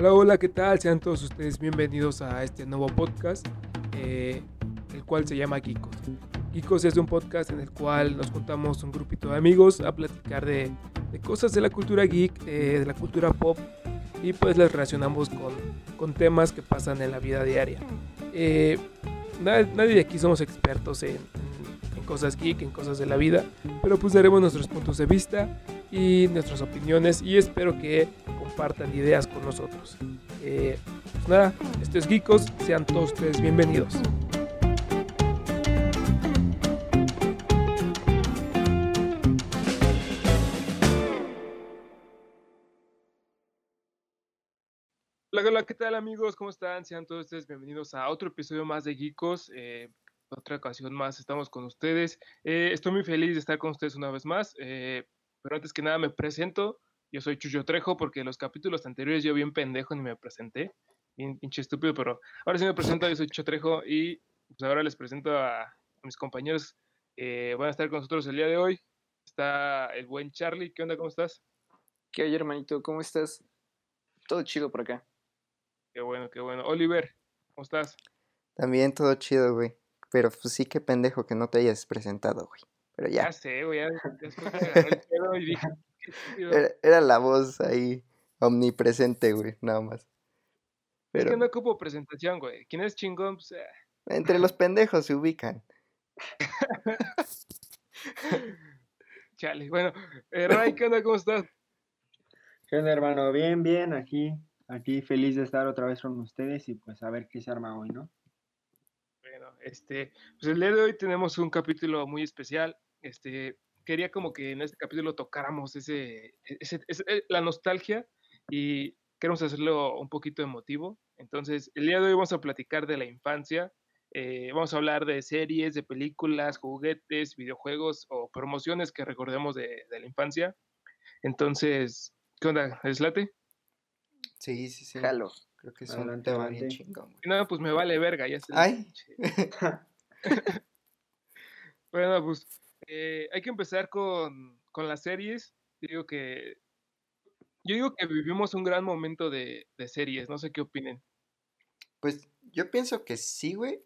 Hola, hola, ¿qué tal? Sean todos ustedes bienvenidos a este nuevo podcast, eh, el cual se llama Geekos. Geekos es un podcast en el cual nos juntamos un grupito de amigos a platicar de, de cosas de la cultura geek, de la cultura pop, y pues les relacionamos con, con temas que pasan en la vida diaria. Eh, nadie, de aquí somos expertos en, en cosas geek, en cosas de la vida, pero pues daremos nuestros puntos de vista y nuestras opiniones y espero que compartan ideas con nosotros. Eh, pues nada, esto es Geekos, sean todos ustedes bienvenidos. Hola, hola, ¿qué tal amigos? ¿Cómo están? Sean todos ustedes bienvenidos a otro episodio más de Geekos. Eh, otra ocasión más estamos con ustedes. Eh, estoy muy feliz de estar con ustedes una vez más. Eh, pero antes que nada me presento. Yo soy Chucho Trejo porque en los capítulos anteriores yo bien pendejo ni me presenté. Bien pinche estúpido, pero ahora sí me presento. Yo soy Chucho Trejo y pues ahora les presento a, a mis compañeros que van a estar con nosotros el día de hoy. Está el buen Charlie. ¿Qué onda? ¿Cómo estás? ¿Qué hay, hermanito? ¿Cómo estás? Todo chido por acá. Qué bueno, qué bueno. Oliver, ¿cómo estás? También todo chido, güey. Pero pues sí que pendejo que no te hayas presentado, güey. Pero ya. Ya sé, güey. Ya, después me agarré el pedo y dije, qué estúpido. Era, era la voz ahí omnipresente, güey, nada más. Es que no ocupo presentación, güey. ¿Quién es chingón? Pues, eh, entre los pendejos se ubican. chale. Bueno, eh, Ray, ¿qué onda? ¿Cómo estás? ¿Qué onda, hermano? Bien, bien, aquí, aquí feliz de estar otra vez con ustedes y pues a ver qué se arma hoy, ¿no? Bueno, este, pues el día de hoy tenemos un capítulo muy especial. Este, quería como que en este capítulo tocáramos ese, ese- ese- eh, la nostalgia y queremos hacerlo un poquito emotivo. Entonces, el día de hoy vamos a platicar de la infancia. eh, vamos a hablar de series, de películas, juguetes, videojuegos o promociones que recordemos de, de la infancia. Entonces, ¿qué onda? ¿Les late? Sí, sí, sí. Jalo. Creo que es un Adelante, tema bien chingón, güey. No, pues me vale verga, ya sé. Ay. Bueno, pues eh, hay que empezar con, con las series. Digo que yo digo que vivimos un gran momento de, de series, no sé qué opinen. Pues yo pienso que sí, güey.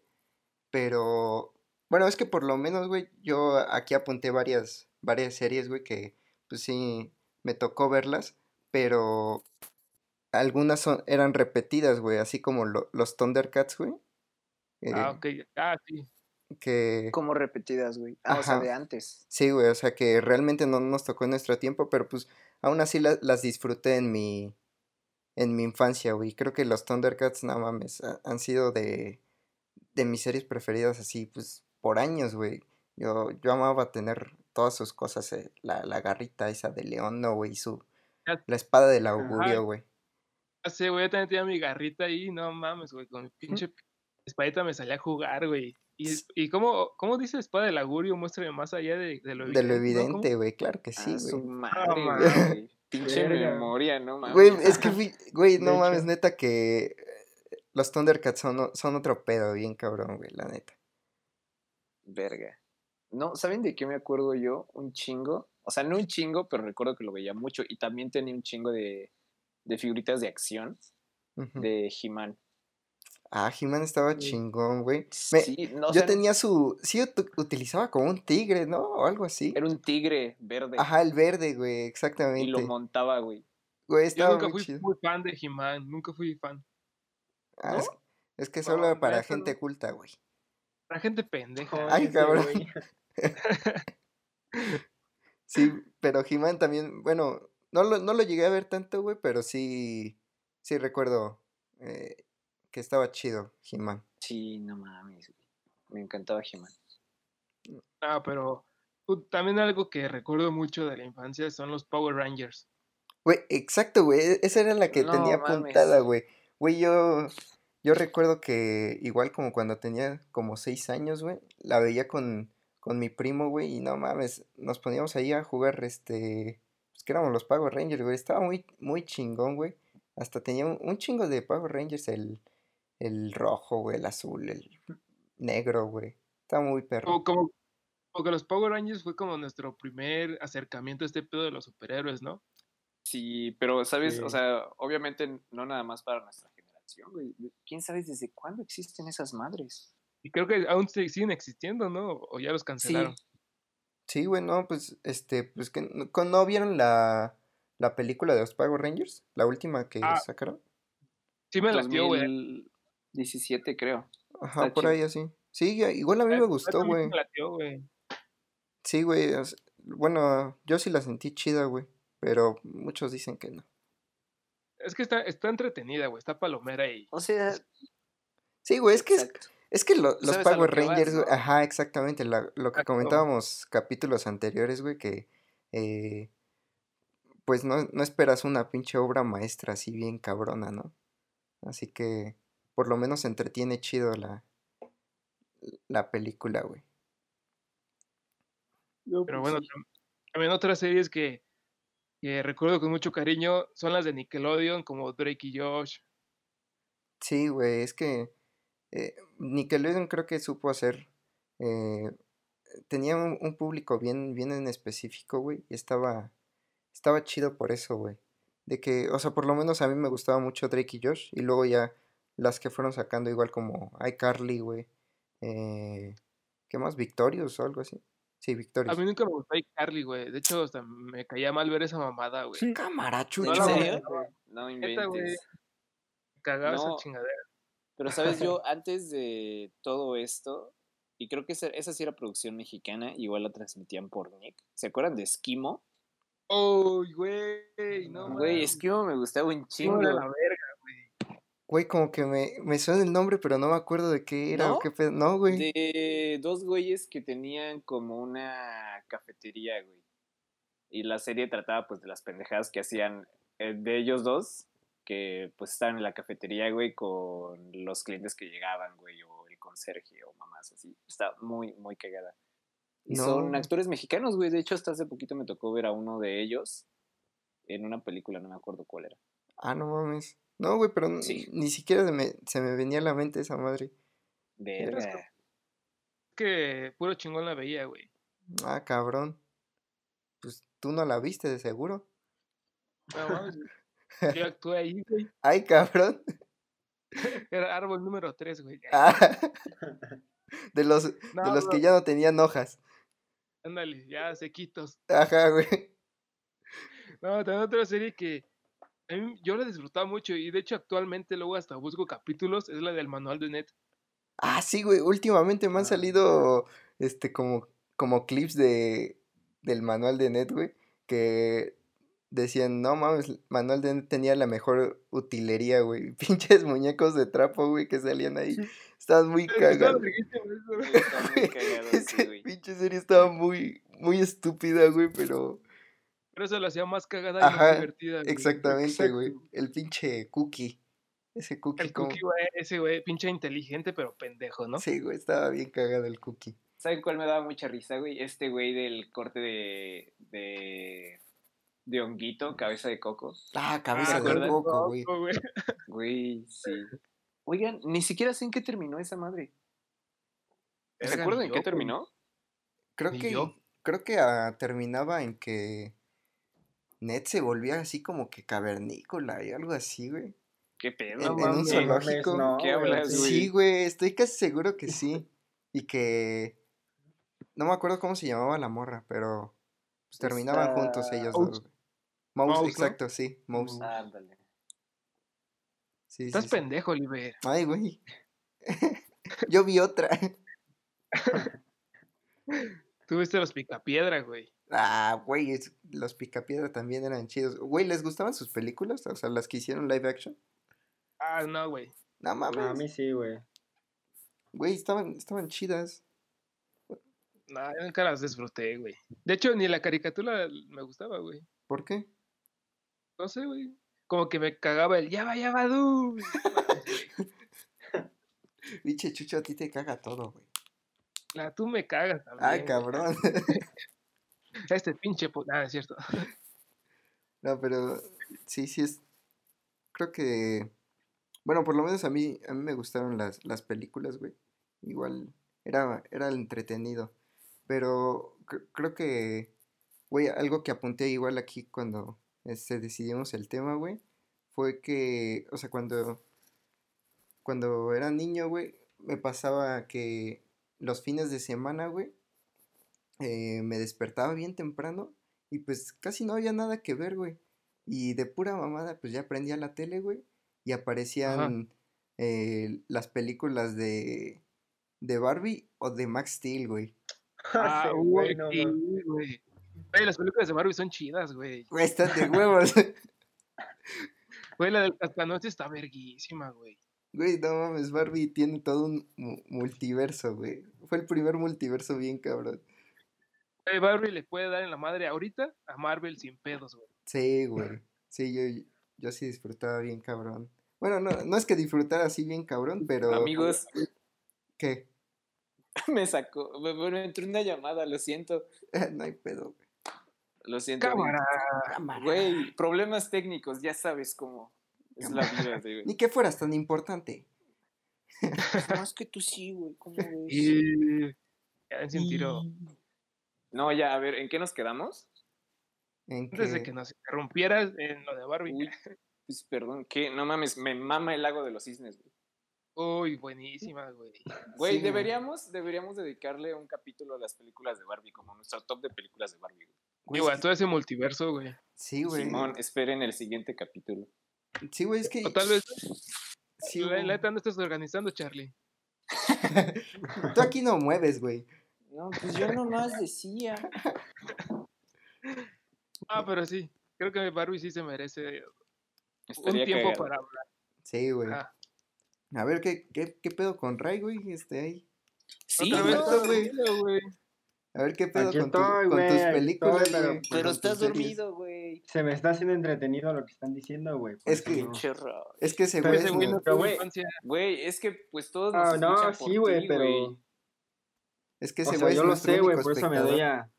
Pero bueno, es que por lo menos, güey, yo aquí apunté varias, varias series, güey, que pues sí me tocó verlas, pero algunas son, eran repetidas, güey, así como lo- los Thundercats, güey. Ah, eh, ok. Ah, sí. Que Como repetidas, güey. Ah, o sea, de antes. Sí, güey, o sea que realmente no nos tocó en nuestro tiempo, pero pues aún así la- las disfruté en mi, en mi infancia, güey. Creo que los Thundercats, no mames, ha- han sido de, de mis series preferidas así, pues por años, güey. Yo, yo amaba tener todas sus cosas, eh, la, la garrita esa de león, no, güey, y su, la espada del augurio, güey. Ya sé, güey, yo también tenía mi garrita ahí, no mames, güey, con mi pinche espadita me salía a jugar, güey. Y, cómo, cómo dice espada del augurio, muéstrame más allá de, de lo De lo evidente, evidente, güey, claro que sí, ah, su güey. madre, mames. güey. Pinche memoria, no mames. Güey, es que, fui- güey, no De mames, hecho. neta que eh, los Thundercats son, son otro pedo, bien cabrón, güey, la neta. Verga. No, ¿saben de qué me acuerdo yo? Un chingo. O sea, no un chingo, pero recuerdo que lo veía mucho. Y también tenía un chingo de, de figuritas de acción de He-Man. Ah, He-Man estaba Sí. chingón, güey. Me- Sí, no, o Yo sea, tenía su. Sí, ut- utilizaba como un tigre, ¿no? O algo así. era un tigre verde. Ajá, el verde, güey, y lo exactamente. montaba, güey. Güey, Yo estaba nunca muy fui chido. muy fan de He-Man, nunca fui fan. Ah, ¿no? es, es que No, solo para gente no. culta, güey. La gente pendeja. Ay, cabrón. Sí, pero He-Man también, bueno, no lo, no lo llegué a ver tanto, güey, pero sí. Sí recuerdo eh, que estaba chido, He-Man. Sí, no mames, güey. Me encantaba He-Man. Ah, pero uh, también algo que recuerdo mucho de la infancia son los Power Rangers. Güey, exacto, güey. e- Esa era la que No tenía mames. apuntada, güey. Güey, yo, yo recuerdo que igual como cuando tenía como seis años, güey, la veía con, con mi primo, güey, y no mames, nos poníamos ahí a jugar, este, pues que éramos los Power Rangers, güey. Estaba muy, muy chingón, güey. Hasta tenía un, un chingo de Power Rangers, el, el rojo, güey, el azul, el negro, güey. Estaba muy perro. Como, como, como que los Power Rangers fue como nuestro primer acercamiento a este pedo de los superhéroes, ¿no? Sí, pero, ¿sabes? Sí. O sea, obviamente no nada más para nuestra generación, güey. ¿Quién sabe desde cuándo existen esas madres? Y creo que aún siguen existiendo, ¿no? O ya los cancelaron. Sí, güey, no, pues, este, pues que no, con- ¿no vieron la, la película de los Power Rangers? La última que Ah, sacaron. Sí me latió, güey. 2017, creo. Ajá, está por chido. ahí así. Sí, igual a mí me gustó, güey. Sí, güey, bueno, yo sí la sentí chida, güey, pero muchos dicen que no. Es que está, está entretenida, güey. Está palomera y. O sea, Sí, güey, es que es, exacto. es que lo- los lo Power Rangers, güey, ¿no? ajá, exactamente, la- lo que Exacto. comentábamos capítulos anteriores, güey, que eh, pues no, no esperas una pinche obra maestra así bien cabrona, ¿no? Así que por lo menos entretiene chido la, la película, güey. Pero bueno, tam- también otras series que, que recuerdo con mucho cariño son las de Nickelodeon, como Drake y Josh. Sí, güey, es que eh, Nickelodeon creo que supo hacer, eh, tenía un, un público bien, bien en específico, güey, y estaba, estaba chido por eso, güey. De que, o sea, por lo menos a mí me gustaba mucho Drake y Josh, y luego ya las que fueron sacando igual como iCarly, güey. Eh, ¿qué más? Victorious o algo así. Sí, A Victorious. mí nunca me gustó Carly, güey. De hecho, hasta me caía mal ver esa mamada, güey. Cámara, ¿En chucho. la serio? güey. No inventes. Cagaba No. esa chingadera. Pero, ¿sabes? Yo, antes de todo esto, y creo que esa, esa sí era producción mexicana, igual la transmitían por Nick. ¿Se acuerdan de Esquimo? ¡Uy, güey! No, Güey. Esquimo me gustaba un chingo. era la verga, güey. Como que me, me suena el nombre, pero no me acuerdo de qué era o ¿No? qué pedo. No, güey. De dos güeyes que tenían como una cafetería, güey. Y la serie trataba pues de las pendejadas que hacían eh, de ellos dos, que pues estaban en la cafetería, güey, con los clientes que llegaban, güey, o el conserje o mamás así. Está muy, muy cagada. Y son actores mexicanos, güey. De hecho, hasta hace poquito me tocó ver a uno de ellos en una película, no me acuerdo cuál era. Ah, no mames. No, güey, pero Sí. ni siquiera se me, se me venía a la mente esa madre. Verga. Que puro chingón la veía, güey. Ah, cabrón. Pues tú no la viste de seguro. No mames. Yo actué ahí, güey. Ay, cabrón. Era árbol número 3, güey. Ah, de los, de No, los que ya no tenían hojas. Ándale, ya sequitos. Ajá, güey. No, también otra serie que a mí- yo la disfrutaba mucho y de hecho actualmente luego hasta busco capítulos, es la del manual de Net. Ah, sí, güey. Últimamente me han salido este como, como clips de del manual de Net, güey. Que decían, no mames, manual de Net tenía la mejor utilería, güey. Pinches muñecos de trapo, güey, que salían ahí. Estaban muy cagados. Esa pinche serie estaba muy, muy estúpida, güey, pero Pero eso lo hacía más cagada y Ajá, más divertida. güey. exactamente, güey. El pinche cookie. Ese cookie, El como- cookie, güey, ese güey, pinche inteligente, pero pendejo, ¿no? Sí, güey, estaba bien cagado el cookie. ¿Saben cuál me daba mucha risa, güey? Este güey del corte de. de. de honguito, cabeza de coco. Ah, Ah, cabeza ¿te de coco, güey. Güey. Güey, sí. Oigan, ni siquiera sé en qué terminó esa madre. ¿Se acuerdan en yo, qué terminó? Creo que, yo. creo que ah, terminaba en que Ned se volvía así como que cavernícola y algo así, güey. ¿Qué pedo? En- en un zoológico. no, ¿Qué hablas, sí. güey? Sí, güey, estoy casi seguro que sí. Y que no me acuerdo cómo se llamaba la morra, pero pues, terminaban juntos ellos Mouse. dos. güey. Mouse, Mouse, ¿no? exacto, sí, Mouse. Ándale. Sí, Estás sí, sí. pendejo, Oliver. Ay, güey. Yo vi otra. Tú viste los picapiedra, güey. Ah, güey, es- los Picapiedra también eran chidos. Güey, ¿les gustaban sus películas? O sea, las que hicieron live action. Ah, no, güey. No A mí mames. sí, güey. Güey, estaban, estaban chidas. No, yo nunca las disfruté, güey. De hecho, ni la caricatura me gustaba, güey. ¿Por qué? No sé, güey. Como que me cagaba el ya va, ya va, du. Pinche Chucho, a ti te caga todo, güey. La, tú me cagas también. Ay, güey. cabrón. Este pinche. Ah, es cierto. No, pero sí, sí es. Creo que. Bueno, por lo menos a mí, a mí me gustaron las, las películas, güey. Igual era, era entretenido. Pero cre- creo que, güey, algo que apunté igual aquí cuando, este, decidimos el tema, güey, fue que, o sea, cuando, cuando era niño, güey, me pasaba que los fines de semana, güey, eh, me despertaba bien temprano y pues casi no había nada que ver, güey. Y de pura mamada, pues ya prendía la tele, güey, y aparecían eh, las películas de, de Barbie o de Max Steel, güey. Ah, Sí, güey, no sí, mames. güey. Güey, las películas de Barbie son chidas, güey. Güey, están de huevos. Güey, la del cascanoche está verguísima, güey. Güey, no mames, Barbie tiene todo un mu- multiverso, güey. Fue el primer multiverso bien cabrón. Güey, Barbie le puede dar en la madre ahorita a Marvel sin pedos, güey. Sí, güey. Sí, yo, yo sí disfrutaba bien cabrón. Bueno, no, no es que disfrutara así bien cabrón, pero... Amigos, ¿Qué? me sacó. me- Bueno, entró una llamada, lo siento. no hay pedo, güey. Lo siento. Cámara. Güey, problemas técnicos, ya sabes cómo es la vida, güey. Ni que fueras tan importante. Más que tú sí, güey, ¿cómo ves? Y... Ya dense un tiro. No, ya, a ver, ¿en qué nos quedamos? En Antes de que- que nos interrumpieras en lo de Barbie. Uy, pues perdón, ¿qué? No mames, me mama el lago de los cisnes, güey. Uy, buenísima, güey. Güey, Sí, deberíamos, deberíamos dedicarle un capítulo a las películas de Barbie, como nuestro top de películas de Barbie. güey. güey, que- todo ese multiverso, güey. Sí, güey. Simón, esperen el siguiente capítulo. Sí, güey, es que... O tal vez sí, la neta no estás organizando, Charlie. Tú aquí no mueves, güey. No, pues yo nomás decía. Ah, pero sí. Creo que Barbie sí se merece un tiempo cagado. para hablar. Sí, güey. Ah, A ver, ¿qué, qué, qué pedo con Ray, güey? Este, ahí. Sí, güey. A ver, ¿qué pedo Aquí con, tu- estoy, con güey, tus películas, estoy, pero- con estás dormido, güey. Se me está haciendo entretenido lo que están diciendo, güey. Es que- no. Es que ese Pero güey güey es que pues todos nos Ah, no, sí, güey, pero. Es que ese güey es yo lo sé, güey, por eso me doy a.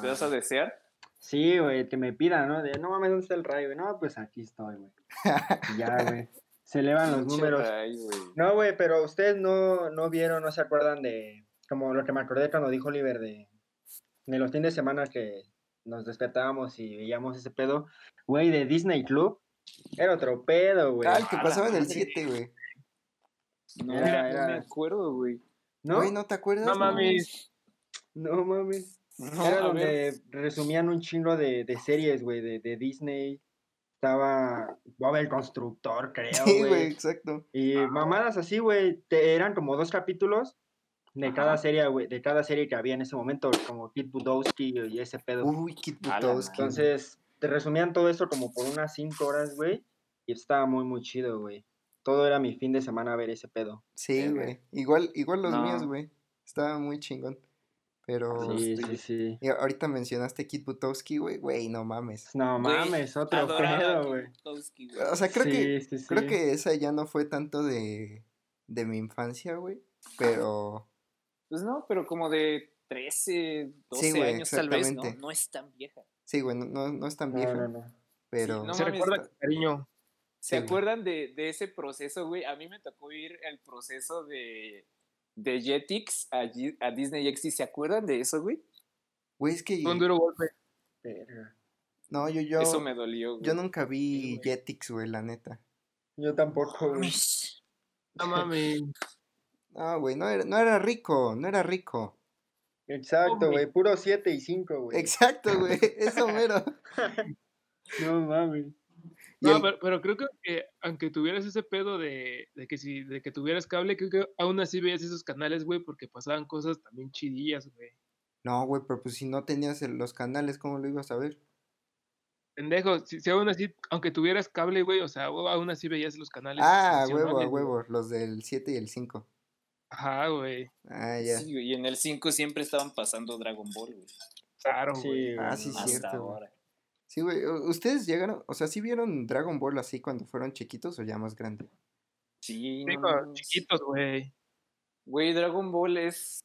¿Te vas a desear? Sí, güey, que me pidan, ¿no? De, no mames, ¿dónde está el rayo? güey? No, pues aquí estoy, güey. Ya, güey. Se elevan los números. Ray. No, güey, pero ustedes no, no vieron, no se acuerdan de. Como lo que me acordé cuando dijo Oliver de. De los fines de semana que nos despertábamos y veíamos ese pedo. Güey, de Disney Club. Era otro pedo, güey. Ah, el que pasaba en el madre. 7, güey. No, Era- no me acuerdo, güey. ¿No? Güey, ¿no te acuerdas? No mames. No mames. No, Era donde ver. resumían un chingo de, de series, güey, de, de Disney. Estaba Bob el Constructor, creo, Sí, güey, güey. exacto. Y mamadas así, güey. te- Eran como dos capítulos de Ajá. cada serie, güey, de cada serie que había en ese momento, como Kid Budowski y ese pedo. Uy, Kit A madre. Entonces, te resumían todo eso como por unas cinco horas, güey. Y estaba muy, muy chido, güey. Todo era mi fin de semana ver ese pedo. Sí, güey. Igual, igual los No. míos, güey. Estaba muy chingón. Pero. Sí, estoy- sí, sí. y ahorita mencionaste Kit Butowski, güey. Güey, no mames. No mames, otro a pedo, güey. O sea, creo que. Sí, sí, sí. Creo que esa ya no fue tanto de. de mi infancia, güey. Pero. Pues no, pero como de 13, 12 güey, años tal vez, ¿no? No es tan vieja. Sí, güey, no, no, es tan No, vieja. no, no. Pero. no Se mames, recuerda con cariño. ¿Se Sí, acuerdan de, de ese proceso, güey? A mí me tocó ir el proceso de, de Jetix a, Disney XD. ¿Se acuerdan de eso, güey? Güey, es que. Fue un duro golpe. No, yo, yo. Eso me dolió, güey. Yo nunca vi Sí, güey. Jetix, güey, la neta. Yo tampoco, güey. No mames. No, güey, no era, no era rico, no era rico. Exacto, güey. Puro 7 y 5, güey. Exacto, güey, eso mero. No mames. No, pero, pero creo que aunque, aunque tuvieras ese pedo de, de que si de que tuvieras cable, creo que aún así veías esos canales, güey, porque pasaban cosas también chidillas, güey. No, güey, pero pues si no tenías el- los canales, ¿cómo lo ibas a ver? Pendejo, si, si aún así, aunque tuvieras cable, güey, o sea, aún así veías los canales. Ah, huevo, huevo, los del 7 y el 5. Ajá, güey. Ah, ya. Sí, güey, y en el 5 siempre estaban pasando Dragon Ball, güey. Claro, Sí, güey. Ah, sí. Hasta cierto, ahora. Sí, güey, ¿ustedes llegaron, o sea, sí vieron Dragon Ball así cuando fueron chiquitos o ya más grande? Sí, Sí, no chiquitos, güey. Güey, Dragon Ball es,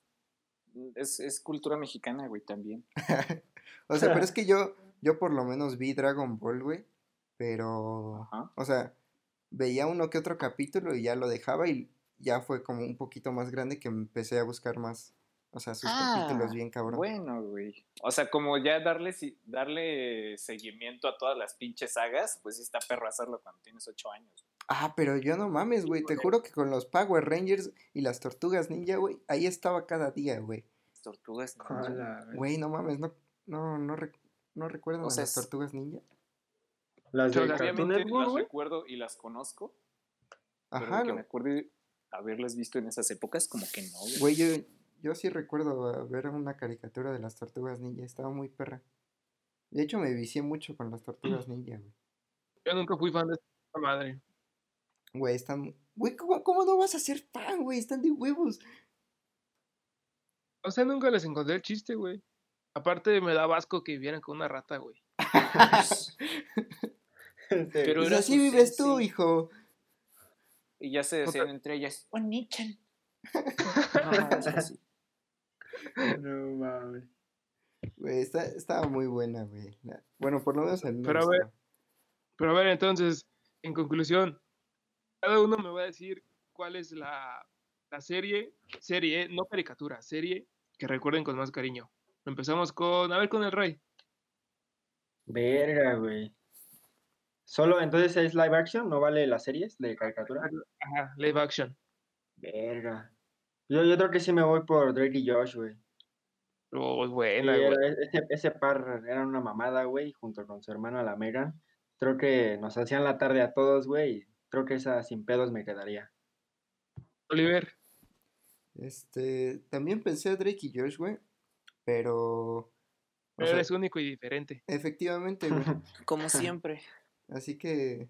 es, es cultura mexicana, güey, también. O sea, pero es que yo, yo por lo menos vi Dragon Ball, güey, pero, Ajá. o sea, veía uno que otro capítulo y ya lo dejaba y ya fue como un poquito más grande que empecé a buscar más, O sea, sus capítulos Ah, bien cabrón. Bueno, güey. O sea, como ya darle, darle seguimiento a todas las pinches sagas, pues sí está perro hacerlo cuando tienes ocho años. Ah, pero yo no mames, güey. Te juro que con los Power Rangers y las Tortugas Ninja, güey, ahí estaba cada día, güey. Tortugas. ninja. Güey. No mames, no, no, no, rec- no recuerdan O a sea, las Tortugas Ninja. Las de Pero Cartoon Network, las recuerdo y las conozco, pero Ajá, que no- me acuerde haberlas visto en esas épocas, como que no, güey. güey, yo, yo sí recuerdo a ver una caricatura de las Tortugas Ninja, estaba muy perra. De hecho, me vicié mucho con las Tortugas Ninja, güey. Yo nunca fui fan de esta madre. Güey, están... Güey, ¿cómo, ¿cómo no vas a ser fan, güey? Están de huevos. O sea, nunca les encontré el chiste, güey. Aparte, me da asco que vivieran con una rata, güey. Pero así vives tú, hijo. Y ya se Otra- decían entre ellas, Onichan. No mames. Güey, está, estaba muy buena, güey. Bueno, por lo menos me Pero a ver. Pero a ver, entonces, en conclusión, cada uno me va a decir cuál es la, la serie, serie, no caricatura, serie que recuerden con más cariño. Empezamos con, a ver, con el rey. Verga, güey. Solo entonces es live action, no vale las series de caricatura. Ajá, live action. Verga. Yo, yo creo que sí me voy por Drake y Josh, güey. Oh, Sí, buena, güey. ese, ese par era una mamada, güey, junto con su hermana la Megan. Creo que nos hacían la tarde a todos, güey. y Creo que esa sin pedos me quedaría. Oliver. Este, también pensé a Drake y Josh, güey. Pero... o Pero sea, eres único y diferente. efectivamente, güey. Como siempre. Así que,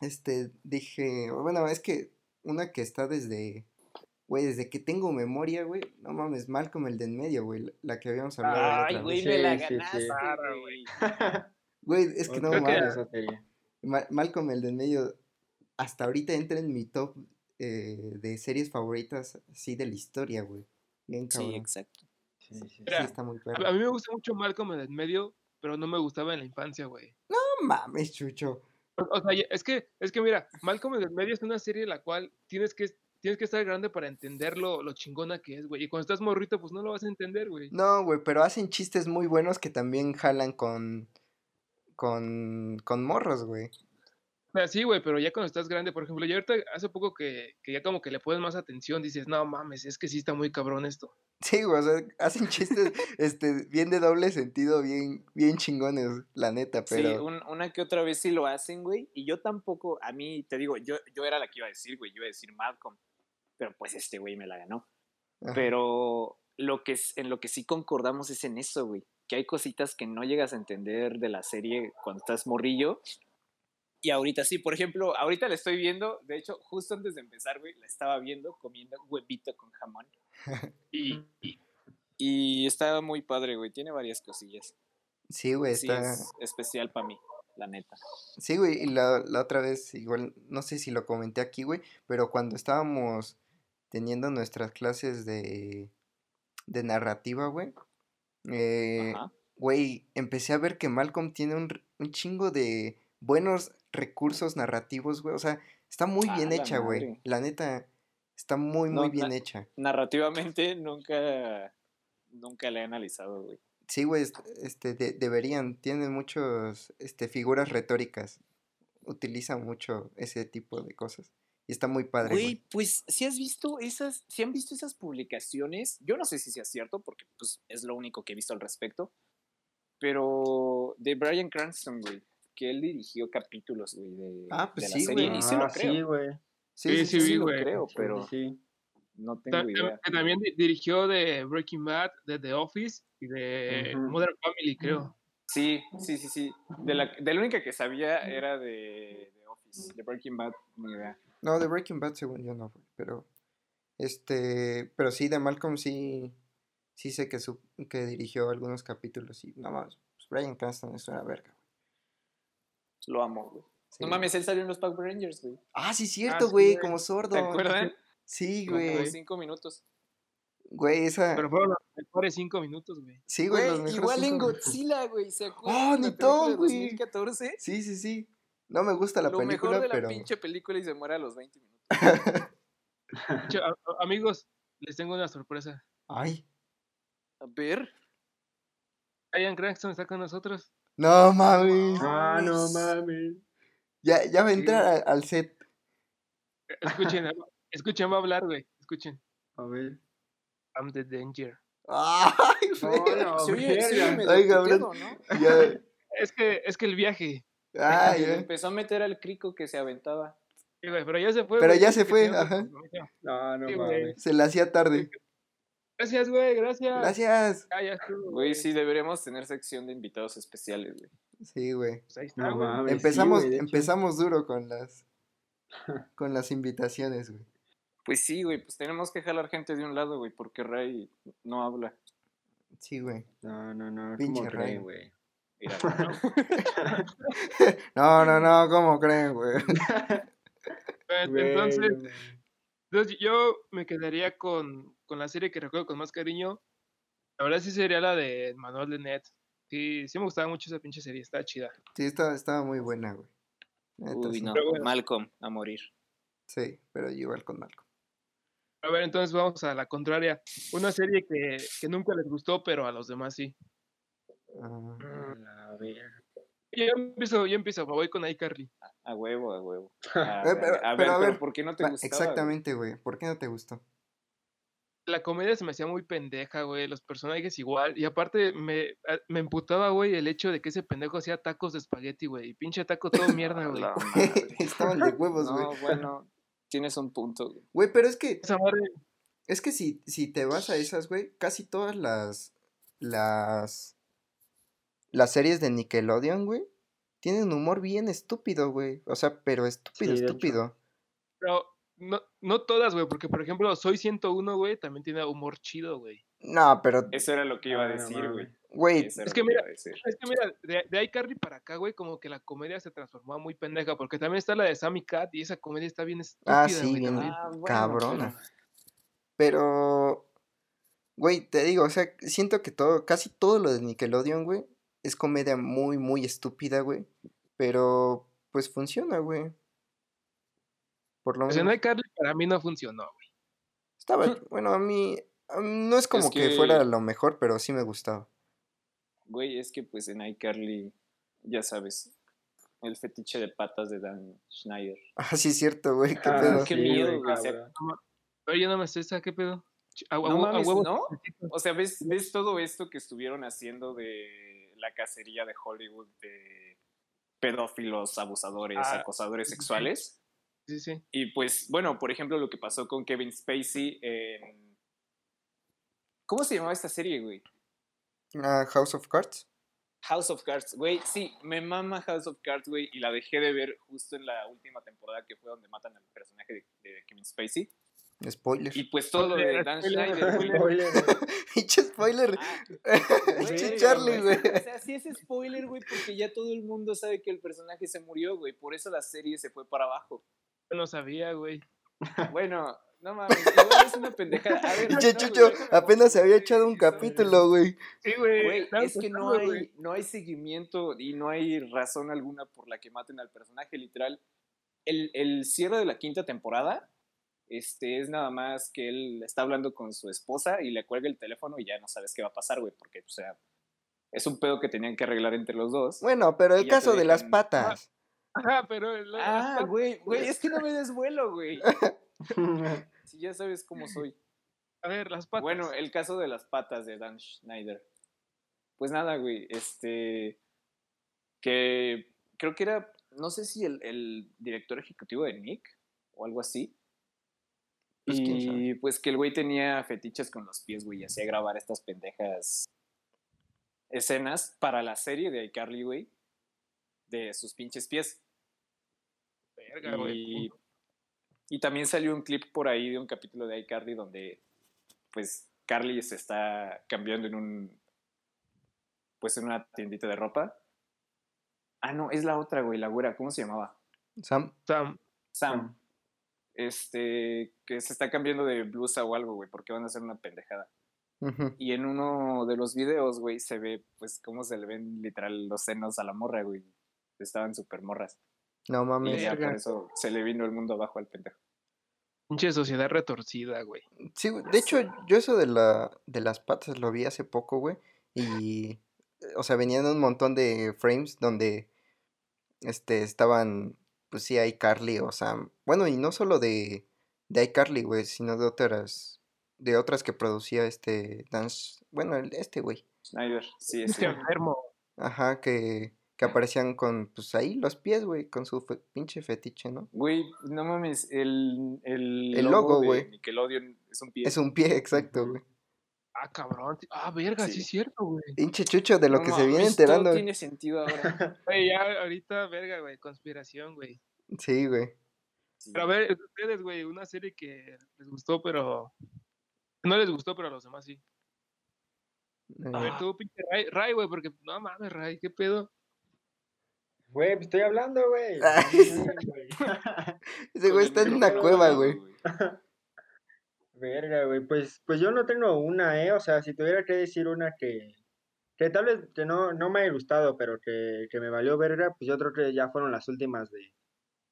este, dije, bueno, es que una que está desde, güey, desde que tengo memoria, güey, no mames, Malcolm el de en medio, güey, la- que habíamos hablado la Ay, otra güey, vez. me la Sí, sí, sí. ganaste, Claro, güey. Güey, es que no mames, esa serie. Ma- Malcolm el de en medio, hasta ahorita entra en mi top eh, de series favoritas, sí, de la historia, güey. Bien cabrón. Sí, exacto. Sí, sí, sí. Sí, Mira, está muy A, perro. a mí me gusta mucho Malcolm en el medio, pero no me gustaba en la infancia, güey. No mames, chucho. O, sea, es que, es que mira, Malcolm en el medio es una serie la cual tienes que, tienes que estar grande para entender lo, lo chingona que es, güey. Y cuando estás morrito, pues no lo vas a entender, güey. No, güey, pero hacen chistes muy buenos que también jalan con, con, con morros, güey. O sea, sí, güey, pero ya cuando estás grande, por ejemplo, yo ahorita hace poco que, que ya como que le pones más atención, dices, no mames, es que sí está muy cabrón esto. Sí, güey, o sea, hacen chistes este, bien de doble sentido, bien, bien chingones, la neta, Sí, pero... un- una que otra vez sí lo hacen, güey. Y yo tampoco, a mí, te digo, yo, yo era la que iba a decir, güey. Yo iba a decir Malcolm. Pero pues este güey me la ganó. ajá. Pero lo que, es- en lo que sí concordamos es en eso, güey. Que hay cositas que no llegas a entender de la serie cuando estás morrillo. Y ahorita sí, por ejemplo, ahorita la estoy viendo. De hecho, justo antes de empezar, güey, la estaba viendo comiendo huevito con jamón. Y, y- Y estaba muy padre, güey. Tiene varias cosillas. Sí, güey, Sí, está... es especial para mí, la neta. Sí, güey, y la, la otra vez, igual, no sé si lo comenté aquí, güey, pero cuando estábamos teniendo nuestras clases de, de narrativa, güey, eh, güey, empecé a ver que Malcolm tiene un, un chingo de buenos recursos narrativos, güey, o sea, está muy Ah, bien hecha, güey, la neta, está muy, muy bien hecha. Narrativamente nunca, nunca la he analizado, güey. Sí, güey, est- este, de- deberían, tienen muchos, este, figuras retóricas, utilizan mucho ese tipo de cosas, y está muy padre, güey. Güey, pues si has visto esas, si han visto esas publicaciones, yo no sé si sea cierto, porque pues es lo único que he visto al respecto, pero de Brian Cranston, güey, que él dirigió capítulos, güey, de, Ah, pues de la sí, serie, güey. y sí lo Ah, creo, sí, güey. Sí, sí, sí lo creo, pero sí. no tengo tam- idea. que también di- dirigió de Breaking Bad, de The Office y de Ujú. Modern Family, creo. Sí, sí, sí, sí. De la, de la única que sabía era de, de Office, de Breaking Bad, ni idea. No, de Breaking Bad según yo no, güey, pero este, pero sí de Malcolm sí sí sé que su, que dirigió algunos capítulos y nada más, pues Brian Cranston es una verga. Lo amo, güey. Sí. No mames, él salió en los Power Rangers, güey. Ah, sí cierto, sí, güey, güey. como sordo. ¿Te acuerdan? Sí, Como güey. cinco minutos. Güey, esa Pero fueron los mejores cinco minutos, güey. Sí, güey, igual en minutos. Godzilla, güey, ¿se acuerdan? ¡Oh, la ni todo, güey! 2014? Sí, sí, sí. No me gusta la Lo película, mejor de la pero pinche película y se muere a los 20 minutos. A- amigos, les tengo una sorpresa. Ay, A ver. Ian Cranston está con nosotros. No mames. Ah, no mames. Ya, ya va a Sí, entrar al set. Escuchen, escuchen, va a hablar, güey. Escuchen. A ver. I'm the danger. Ay, güey. No, Se oye, se oye verga. medio Ay, cabrón. puteado, ¿no? Ya. Es que, es que el viaje. Ay, ya. empezó a meter al crico que se aventaba. Sí, güey, pero ya se fue. Pero güey, ya se fue, ajá. No, no Sí, mames. Se le hacía tarde. Gracias, güey, gracias. Gracias. Ah, ya Güey, sí, deberíamos tener sección de invitados especiales, güey. Sí, güey. Pues ahí está, No güey. mames. sí, Empezamos, güey, empezamos duro con las con las invitaciones, güey. Pues sí, güey, pues tenemos que jalar gente de un lado, güey, porque Ray no habla. Sí, güey. No, no, no. Pinche ¿Cómo cree, Ryan. güey? Mira, No, no, no, ¿cómo creen, güey? Entonces, no. Entonces, yo me quedaría con, con la serie que recuerdo con más cariño. La verdad sí sería la de Manuel de Net. Sí, sí me gustaba mucho esa pinche serie, está chida. Sí, estaba, estaba muy buena, güey. Neta, Uy, no, bueno. Malcolm, a morir. Sí, pero yo igual con Malcolm. A ver, entonces vamos a la contraria. Una serie que, que nunca les gustó, pero a los demás sí. Ah, A ver. Yo empiezo, yo empiezo, me voy con iCarly. A huevo, a huevo. A, Eh, pero- a ver, pero a pero ver, ¿por qué no te güey? exactamente, güey. ¿Por qué no te gustó? La comedia se me hacía muy pendeja, güey, los personajes igual. Y aparte me, me emputaba, güey, el hecho de que ese pendejo hacía tacos de espagueti, güey. Y pinche taco todo mierda, güey. Estaban de huevos, güey. No, bueno, tienes un punto, güey. Güey, pero es que Esa madre, Es que si, si te vas a esas, güey, casi todas las, las, las series de Nickelodeon, güey, tienen humor bien estúpido, güey. O sea, pero estúpido, Sí, de hecho. estúpido. pero no, no todas, güey, porque por ejemplo, Soy 101, güey, también tiene humor chido, güey. No, pero, Eso era lo que iba a Ah, decir, güey. güey, Es que mira. Es que mira, de, de iCarly para acá, güey, como que la comedia se transformó muy pendeja, porque también está la de Sammy Cat y esa comedia está bien estúpida, Ah, sí, güey, bien. Ah, bueno, cabrona. Pero, güey, te digo, o sea, siento que todo, casi todo lo de Nickelodeon, güey, es comedia muy, muy estúpida, güey. Pero, pues funciona, güey. Por lo Pues en menos. iCarly para mí no funcionó, güey. Estaba, bueno, a mí, no es como que... que- fuera lo mejor, pero sí me gustaba. Güey, es que pues en iCarly, ya sabes, el fetiche de patas de Dan Schneider. Ah, sí, es cierto, güey, qué Ah, pedo. qué sí, miedo, güey. Pero yo no me sé, ¿sabes qué pedo? A, No a mames, huevo- ¿no? O sea, ¿ves, ¿ves todo esto que estuvieron haciendo de la cacería de Hollywood de pedófilos, abusadores, Ah, acosadores sexuales? Sí, sí. Y pues, bueno, por ejemplo, lo que pasó con Kevin Spacey en... ¿Cómo se llamaba esta serie, güey? Ah, House of Cards. House of Cards, güey, sí, me mama House of Cards, güey, y la dejé de ver justo en la última temporada que fue donde matan al personaje de, de Kevin Spacey. Spoiler. Y pues todo lo de Dan Schneider. Spoiler. Pinche spoiler. Ah, Pinche Charlie, güey. O sea, sí es spoiler, güey, porque ya todo el mundo sabe que el personaje se murió, güey, por eso la serie se fue para abajo. Yo no sabía, güey. Bueno, no mames, es una pendejada. A ver, Pinche no, Chucho güey, apenas se había echado un capítulo, güey. Sí, güey. Es que no güey. hay, no hay seguimiento y no hay razón alguna por la que maten al personaje, literal. El, el cierre de la quinta temporada este, es nada más que él está hablando con su esposa y le cuelga el teléfono y ya no sabes qué va a pasar, güey, porque, o sea, es un pedo que tenían que arreglar entre los dos. Bueno, pero el caso de las patas. Ajá, pero... el- Ah, güey, güey, es que no me des vuelo, güey. Si ya sabes cómo soy. A ver, las patas. Bueno, el caso de las patas de Dan Schneider. Pues nada, güey, este. Que creo que era, no sé si el, el director ejecutivo de Nick o algo así. Pues, y pues que el güey tenía fetiches con los pies, güey, y hacía grabar estas pendejas escenas para la serie de iCarly, güey, de sus pinches pies. Verga, güey. Y, y también salió un clip por ahí de un capítulo de iCarly donde pues Carly se está cambiando en un pues en una tiendita de ropa. Ah, no, es la otra, güey, la güera, ¿cómo se llamaba? Sam. Sam, Sam. Este, que se está cambiando de blusa o algo, güey, porque van a hacer una pendejada. Y en uno de los videos, güey, se ve pues cómo se le ven literal los senos a la morra, güey. Estaban súper morras. No Y mames. ya Verga. por eso se le vino el mundo abajo al pendejo. Pinche sociedad retorcida, güey. Sí, güey, de hecho, yo eso de la de las patas lo vi hace poco, güey. Y, o sea, venían un montón de frames donde, este, estaban, pues sí, iCarly, o sea, bueno, y no solo de, de iCarly, güey, sino de otras, de otras que producía este Dance, bueno, el- este, güey. Snyder, sí, Este ese. enfermo. Ajá, que, que aparecían con, pues ahí, los pies, güey, con su fe- pinche fetiche, ¿no? Güey, no mames, el, el, El logo, güey. Nickelodeon es un pie. Es un pie, exacto, güey. Ah, cabrón. Ah, verga, sí, Sí. es cierto, güey. Pinche chucho de lo No que se viene enterando. tiene sentido ahora. Güey, ya ahorita, verga, güey, conspiración, güey. Sí, güey. Sí. Pero a ver, ustedes, güey, una serie que les gustó, pero... No les gustó, pero a los demás sí. A ver, Eh, tú, pinche Ray, Ray, güey, porque no mames, Ray, ¿qué pedo? Güey, pues estoy hablando, güey. Ay. ese güey está en una cueva, güey. Verga, güey. Pues, pues yo no tengo una, ¿eh? O sea, si tuviera que decir una que, que tal vez que no, no me haya gustado, pero que, que me valió verga, pues yo creo que ya fueron las últimas de,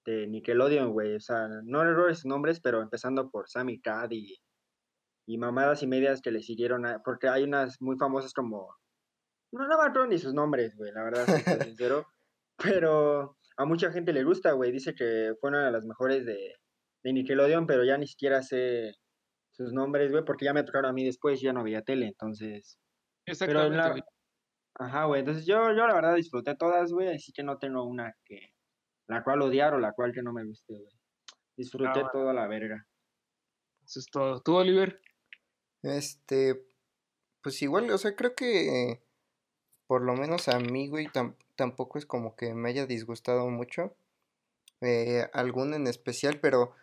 de Nickelodeon, güey. O sea, no sus nombres, pero empezando por Sammy Cat y, y mamadas y medias que le siguieron, a- porque hay unas muy famosas como... No, no me acuerdo ni sus nombres, güey, la verdad, soy sincero. Pero a mucha gente le gusta, güey. Dice que fue una de las mejores de, de Nickelodeon, pero ya ni siquiera sé sus nombres, güey, porque ya me tocaron a mí después, ya no había tele, entonces... Exactamente, la- güey. Ajá, güey, entonces yo, yo la verdad disfruté todas, güey, así que no tengo una que... La cual odiar o la cual que no me guste, güey. Disfruté bueno. toda la verga. Eso es todo. ¿Tú, Oliver? Este, pues igual, o sea, creo que por lo menos a mí, güey, tam- tampoco es como que me haya disgustado mucho. eh, alguna en especial, pero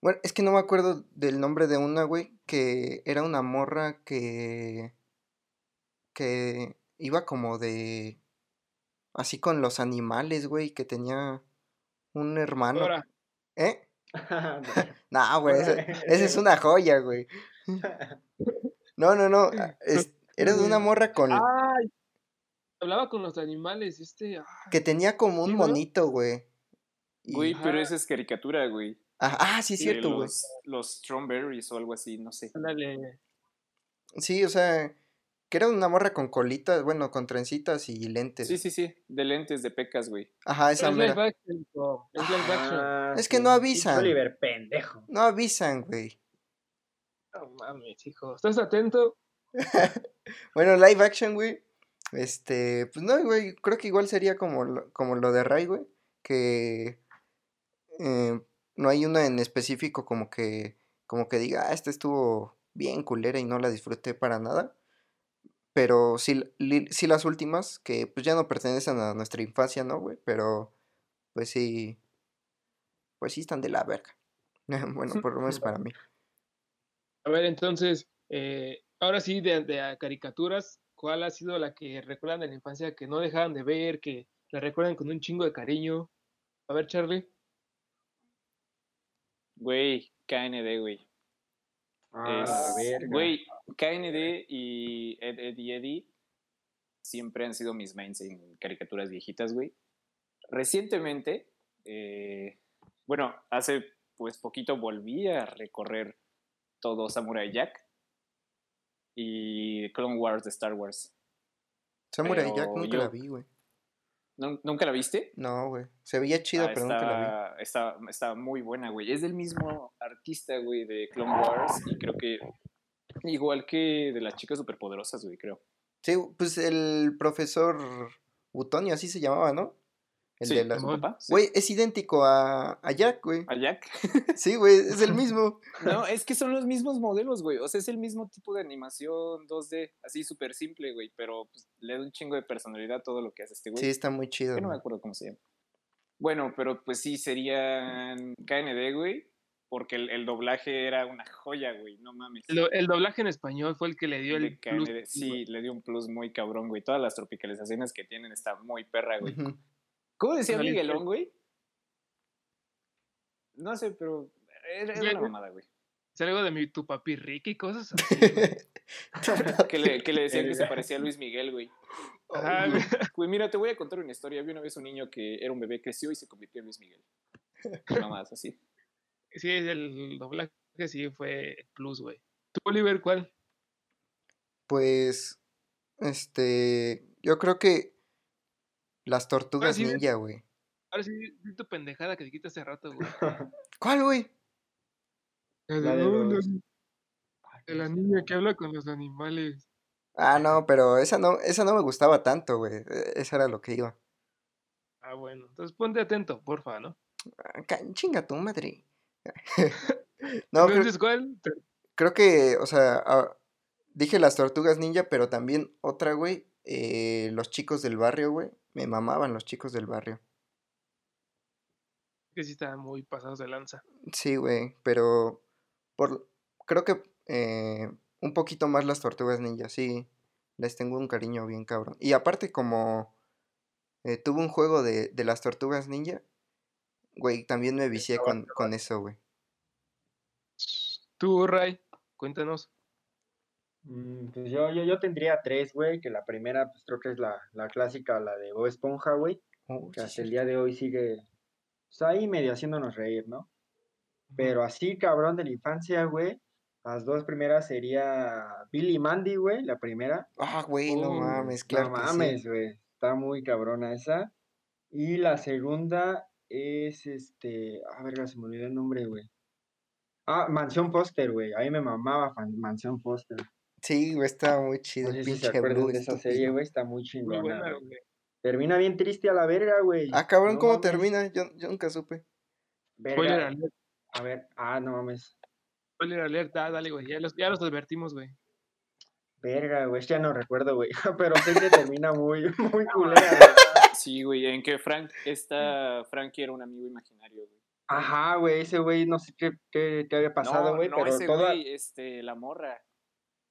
bueno, es que no me acuerdo del nombre de una, güey, que era una morra que que iba como de así con los animales, güey, que tenía un hermano. Ahora, ¿Eh? No, güey, esa, esa es una joya, güey. No, no, no. a- es- era de una morra con ¡Ay! Hablaba con los animales, este... ay, que tenía como un monito, güey. Y- Güey, pero esa es caricatura, güey. Ah, ah, sí, es cierto, güey. los, los Strawberries o algo así, no sé. ándale. Sí, o sea, que era una morra con colitas, bueno, con trencitas y lentes. Sí, sí, sí, de lentes, de pecas, güey. Ajá, esa Es live mera. action, hijo, es live action. Ah, Es que sí, no avisan. Oliver, pendejo. No avisan, güey. No mames, hijo. ¿Estás atento? Bueno, live action, güey. Este, pues no, güey, creo que igual sería como lo, como lo de Ray, güey, que eh, no hay una en específico como que como que diga, ah, esta estuvo bien culera y no la disfruté para nada. Pero sí, li- sí las últimas, que pues ya no pertenecen a nuestra infancia, ¿no, güey? Pero pues sí, pues sí están de la verga. Bueno, por lo menos para mí. A ver, entonces, eh, ahora sí, de, de a caricaturas, ¿cuál ha sido la que recuerdan de la infancia que no dejaban de ver, que la recuerdan con un chingo de cariño? A ver, Charlie. Güey, KND, güey. Ah. Güey, KND y Ed, Ed y Eddie siempre han sido mis mains en caricaturas viejitas, güey. Recientemente, eh, bueno, hace pues poquito volví a recorrer todo Samurai Jack y Clone Wars de Star Wars. Samurai Jack nunca yo- la vi, güey. ¿Nu- ¿Nunca la viste? No, güey. Se veía chida, Ah, pero nunca la vi. está, está muy buena, güey. Es del mismo artista, güey, de Clone Wars y creo que igual que de las chicas superpoderosas, güey, creo. Sí, pues el profesor Utonio, así se llamaba, ¿no? El Sí, de las... Sí. Güey, es idéntico a, a Jack, güey. ¿A Jack? Sí, güey, es el mismo. No, es que son los mismos modelos, güey. O sea, es el mismo tipo de animación 2D, así súper simple, güey. Pero pues, le da un chingo de personalidad a todo lo que hace este güey. Sí, está muy chido. Que no me güey. acuerdo cómo se llama. Bueno, pero pues sí, serían KND, güey. Porque el, el doblaje era una joya, güey. No mames. Lo- el doblaje en español fue el que le dio el plus. KND, sí, le dio un plus muy cabrón, güey. Todas las tropicalizaciones que tienen está muy perra, güey. Ujú. ¿Cómo decía Miguelón, güey? No sé, pero era, una mamada, güey. Es algo de mi, tu papi Ricky y cosas así. Que le, que le decían que se parecía a Luis Miguel, güey. Ajá, güey. Güey, mira, te voy a contar una historia. Había una vez un niño que era un bebé, creció y se convirtió en Luis Miguel. Nada más, así. Sí, el doblaje sí fue plus, güey. ¿Tú, Oliver, cuál? Pues, este, yo creo que las tortugas sí, ninja, güey. Ahora sí, tu pendejada que dijiste hace rato, güey. ¿Cuál, güey? La La de, de "No, los- la- de la niña que habla con los animales. Ah, no, pero esa no, esa no me gustaba tanto, güey. e- Esa era lo que iba. Ah, bueno. Entonces ponte atento, porfa, ¿no? Ah, Chinga tu madre. no, creo, Entonces, ¿cuál? Creo que, o sea, ah, dije las tortugas ninja, pero también otra, güey. Eh, los chicos del barrio, güey. Me mamaban los chicos del barrio. Que sí estaban muy pasados de lanza. Sí, güey, pero por, creo que eh, un poquito más las tortugas ninja, sí, les tengo un cariño bien cabrón. Y aparte como eh, tuve un juego de, de las tortugas ninja, güey, también me vicié con, con eso, güey. Tú, Ray, cuéntanos. Mm, Pues yo, yo, yo tendría tres, güey, que la primera, pues creo que es la, la clásica, la de Bob Esponja, güey, Oh, que sí, hasta el día de hoy sigue, pues ahí medio haciéndonos reír, ¿no? Pero así, cabrón, de la infancia, güey, las dos primeras sería Billy Mandy, güey, la primera. Ah, güey, no mames, claro no que mames, sí. güey, está muy cabrona esa. Y la segunda es, este, a ver, se me olvidó el nombre, güey. Ah, Mansión Foster, güey, ahí me mamaba Mansión Foster. Sí, güey, estaba muy chido No el sé si se pinche acuerdan de esa serie, güey, está muy Muy chingona, buena, güey. güey. Termina bien triste a la verga, güey. Ah, cabrón, No ¿cómo mames. termina? Yo, yo nunca supe. Verga. Spoiler alert. A ver, ah, no mames. Spoiler alert. Ah, dale, güey. Ya los, ya los advertimos, güey. Verga, güey, ya no recuerdo, güey. Pero sé que termina muy, muy culera, güey. Sí, güey, en que Frank, esta Frankie era un amigo imaginario, güey. Ajá, güey, ese güey, no sé qué, qué, qué había pasado, no, güey, no pero ese toda... güey, este, la morra.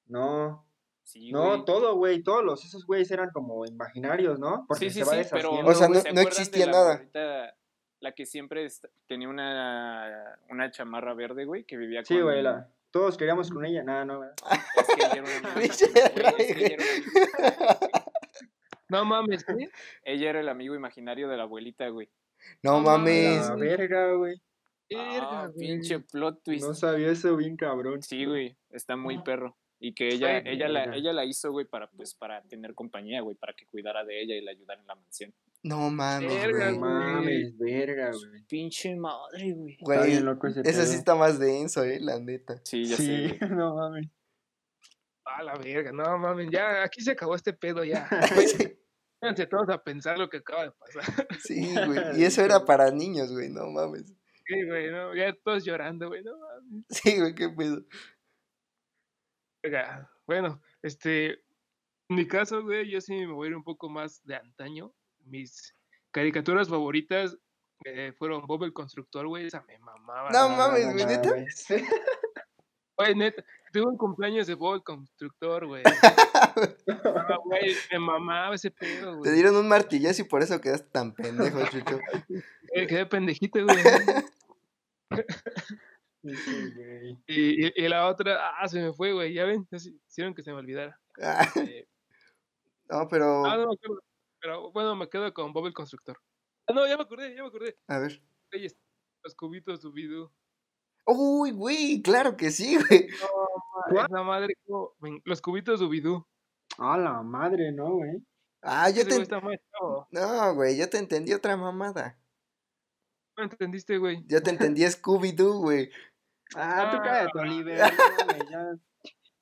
No, Sí, no, güey. todo, güey, todos los, esos güeyes eran como imaginarios, ¿no? Porque Sí, sí, se va sí, pero... deshaciendo. O sea, no- güey, ¿se no existía la nada. morrita, la que siempre tenía una, una chamarra verde, güey, que vivía Sí, con... güey, la... todos queríamos con ella, nada, no, güey. Es que ella era una amiga- Pinche güey, es que Ray, ella era una- No mames, ¿qué? Ella era el amigo imaginario de la abuelita, güey. No No mames. mames. La verga, güey. Verga, Ah, güey. pinche plot twist. No sabía eso bien cabrón. Sí, güey, está muy perro. Y que ella, Güey, ella, la, ella la hizo, güey, para, pues, para tener compañía, güey, para que cuidara de ella y la ayudara en la mansión. No mames, Verga, No güey. mames, verga, güey. Pinche madre, güey. Güey, loco ese ese sí está más denso, eh, la neta. Sí, ya Sí, sé. no mames. A la verga, no mames. Ya, aquí se acabó este pedo ya. Váyanse todos a pensar lo que acaba de pasar. Sí, güey. Y eso era para niños, güey, no mames. Sí, güey, no, ya todos llorando, güey, no mames. Sí, güey, qué pedo. Bueno, este, en mi caso, güey, yo sí me voy a ir un poco más de antaño. Mis caricaturas favoritas eh, fueron Bob el Constructor, güey, esa me mamaba. No mames, güey, ¿neta? Güey, neta, tuve un cumpleaños de Bob el Constructor, güey. Ah, güey, me mamaba ese pedo, Te güey. dieron un martillazo y por eso quedaste tan pendejo, Chucho. Eh, quedé pendejito, güey. Sí, güey. Y, y- y la otra, ah, se me fue, güey, ya ven, hicieron que se me olvidara. Ah, Eh, No, pero. ah, no me acuerdo, pero bueno, me quedo con Bob el Constructor. Ah, no, ya me acordé, ya me acordé. A ver. Los cubitos Dubidú. Uy, güey, claro que sí, güey. ¿Cuál? Esa madre, los cubitos Dubidú. A la madre, ¿no, güey? Ah, yo te. No, güey, yo te entendí otra mamada. ¿No entendiste, güey? Yo te entendí Scooby-Doo, güey. Ah, tú Ah. cállate, Oliver. güey, ya.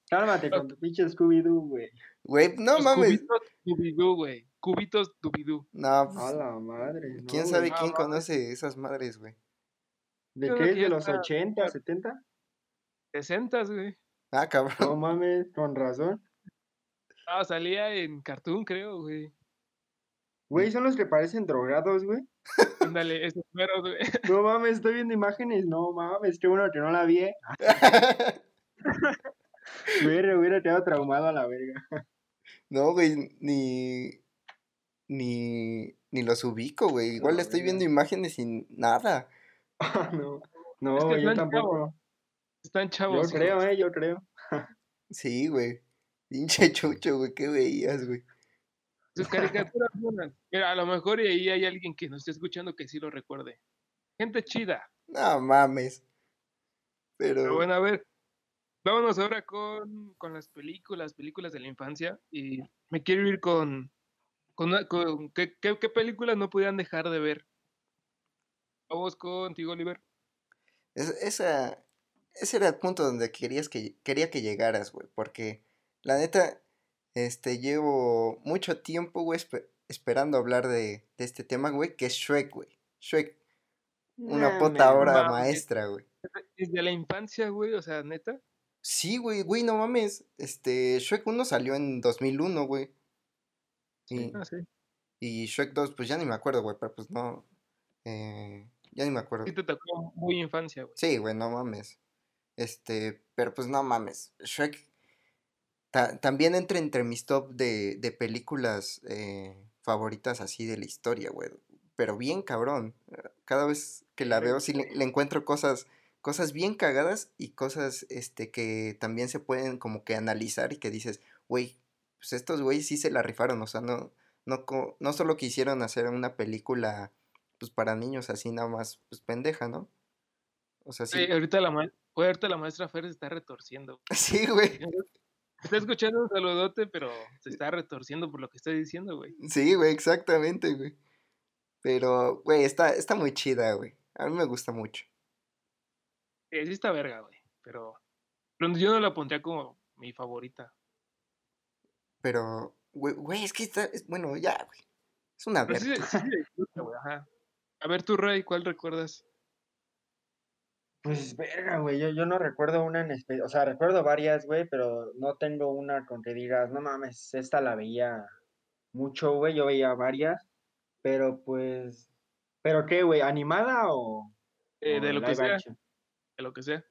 Cálmate con tu pinche Scooby-Doo, güey. Güey, no los mames. cubitos Dubidú, güey. Cubitos Dubidú. No, pues, A la madre. no, ¿quién güey. sabe no quién conoce esas madres, güey? ¿De qué ¿De los está- 80, 70? 60, güey. Ah, cabrón. No mames, con razón. Ah, salía en Cartoon, creo, güey. Güey, son los que parecen drogados, güey. Ándale, esos meros, güey. No mames, estoy viendo imágenes. No mames, qué bueno que no la vi. eh. Hubiera, hubiera quedado traumado a la verga. No, güey, ni. Ni. Ni los ubico, güey. Igual la estoy verga. viendo imágenes sin nada. no, no, Es que yo están tampoco. Están Yo chavos. creo, eh, yo creo. Sí, güey. Pinche chucho, güey. ¿Qué veías, güey? Sus caricaturas. Mira, a lo mejor y ahí hay alguien que nos esté escuchando que sí lo recuerde. Gente chida. No mames. Pero, Pero bueno, a ver, vámonos ahora con, con las películas, películas de la infancia. Y me quiero ir con, con, una- con- ¿qué, qué, qué películas no podían dejar de ver. Vamos contigo, Oliver. es- esa, ese era el punto donde querías que, quería que llegaras, güey. Porque, la neta, este, llevo mucho tiempo, güey, espe- esperando hablar de, de este tema, güey, que es Shrek, güey. Shrek, una Nah, puta obra mames. maestra, güey. Desde la infancia, güey, o sea, neta. Sí, güey, güey, no mames. Este, Shrek 1 salió en 2001, güey. Y, Ah, sí. y Shrek 2, pues ya ni me acuerdo, güey, pero pues no. eh, ya ni me acuerdo. Sí te tocó muy infancia, güey. Sí, güey, no mames. Este, pero pues no mames. Shrek ta- también entra entre mis top de, de películas eh, favoritas así de la historia, güey. Pero bien cabrón. eh, Cada vez que la veo, sí le, le encuentro cosas, cosas bien cagadas y cosas este, que también se pueden como que analizar y que dices, güey, pues estos güeyes sí se la rifaron. O sea, no, no, no solo quisieron hacer una película pues para niños así nada más, pues pendeja, ¿no? O sea, sí. Ahorita la, ma- ahorita la maestra Fer se está retorciendo. Sí, güey. Está escuchando un saludote, pero se está retorciendo por lo que estoy diciendo, güey. Sí, güey, exactamente, güey. Pero, güey, está, está muy chida, güey. A mí me gusta mucho. Eh, sí está verga, güey. Pero, pero yo no la pondría como mi favorita. Pero, güey, es que está, es- bueno, ya, güey. Es una sí, verga. sí, sí ajá. A ver, tú, Rey, ¿cuál recuerdas? Pues verga, güey, yo, yo no recuerdo una en especial, o sea, recuerdo varias, güey, pero no tengo una con que digas, no mames, esta la veía mucho, güey, yo veía varias, pero pues, ¿pero qué, güey? ¿Animada o, Eh, o de lo que sea, action? de lo que sea.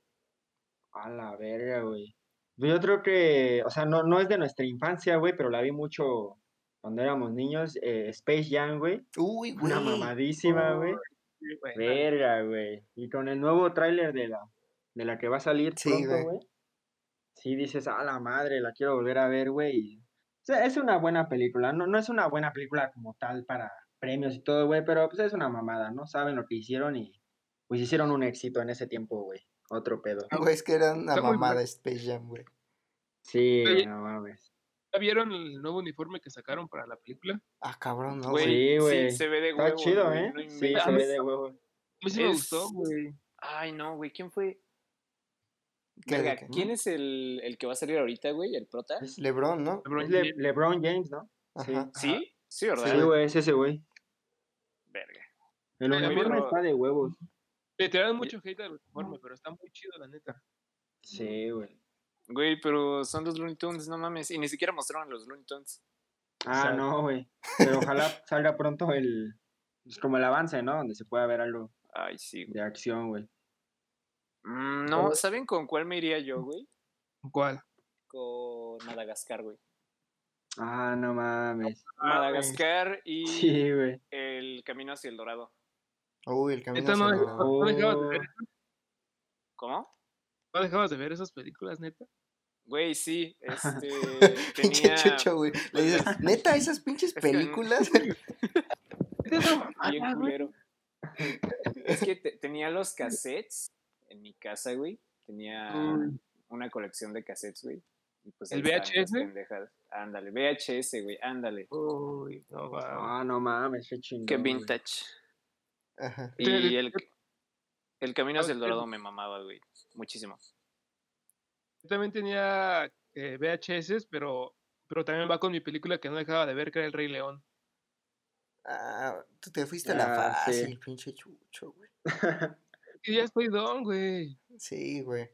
A la verga, güey. Yo creo que, o sea, no, no es de nuestra infancia, güey, pero la vi mucho cuando éramos niños, eh, Space Jam, güey, Uy, güey. una mamadísima, güey. Sí, güey. Verga, güey. Y con el nuevo tráiler de la, de la que va a salir Sí, pronto, güey. Sí, dices, a la madre, la quiero volver a ver, güey. y- O sea, es una buena película. No, no es una buena película como tal para premios y todo, güey, pero pues es una mamada, ¿no? Saben lo que hicieron y pues hicieron un éxito en ese tiempo, güey. Otro pedo. Güey, es que era una Está mamada. Space Jam, güey. Sí, Oye, no mames. ¿Ya vieron el nuevo uniforme que sacaron para la película? Ah, cabrón, no, Güey, güey. Sí, sí, güey. se ve de Está huevo. chido, güey, ¿eh? no Sí, se ve de huevo. A mí sí me gustó, güey. Ay, no, güey, ¿quién fue? ¿Qué, de Verga, qué? ¿quién es el, el que va a salir ahorita, güey? ¿El prota? Es, LeBron, ¿no? LeBron Le-. LeBron James, ¿no? Sí. Ajá. ¿Sí? Sí, ¿verdad? Sí, güey, es ese, güey. Verga. El uniforme está de huevos. Le tiraron mucho hate al uniforme, pero está muy chido, la neta. Sí, güey. Güey, pero son los Looney Tunes, no mames. Y ni siquiera mostraron los Looney Tunes. Ah, sea- no, güey. Pero ojalá salga pronto el. Pues como el avance, ¿no? Donde se pueda ver algo Ay, sí, güey. de acción, güey. Mm, no, ¿saben con cuál me iría yo, güey? ¿Cuál? Con Madagascar, güey. Ah, no mames. Ah. Madagascar y Sí, güey. El Camino hacia el Dorado. Uy, el camino hacia el no, dorado. no dejabas de Oh. ver, ¿Cómo? ¿no dejabas de ver esas películas, neta? Güey, sí, este, Pinche tenía chucho, güey. Le dices, neta, esas pinches películas. bien culero. Es que te- tenía los cassettes en mi casa, güey. Tenía Mm. una colección de cassettes, güey. Y pues ¿El VHS? Ándale, VHS, güey, ándale. Uy, no va. Ah, no mames, qué chingón. Qué vintage. Ajá. Y el, el Camino hacia el Dorado me mamaba, güey. Muchísimo. Yo también tenía eh, VHS, pero, pero también va con mi película que no dejaba de ver, que era El Rey León. Ah, tú te fuiste a la Ah, sí. fácil, pinche chucho, güey. Y ya estoy don, güey. Sí, güey.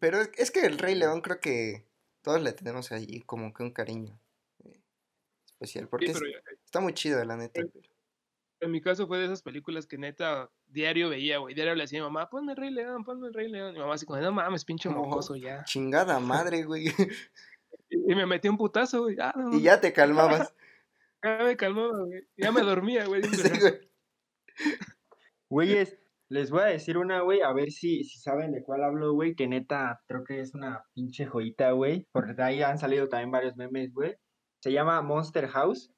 Pero es, que el Rey León creo que todos le tenemos allí como que un cariño eh, especial. Porque Sí, es- ya- está muy chido, la neta. pero- en mi caso fue de esas películas que neta diario veía, güey. Diario le decía a mi mamá, ponme el Rey León, ponme el Rey León. Y mi mamá así como, no mames, pinche mojoso ya. Chingada madre, güey. Y, y me metí un putazo, güey. Ah, no, y ya te calmabas. ya me calmaba, güey. Ya me dormía, güey. Sí, güey. Güeyes, les voy a decir una, güey, a ver si, si saben de cuál hablo, güey, que neta creo que es una pinche joyita, güey, porque de ahí han salido también varios memes, güey. Se llama Monster House.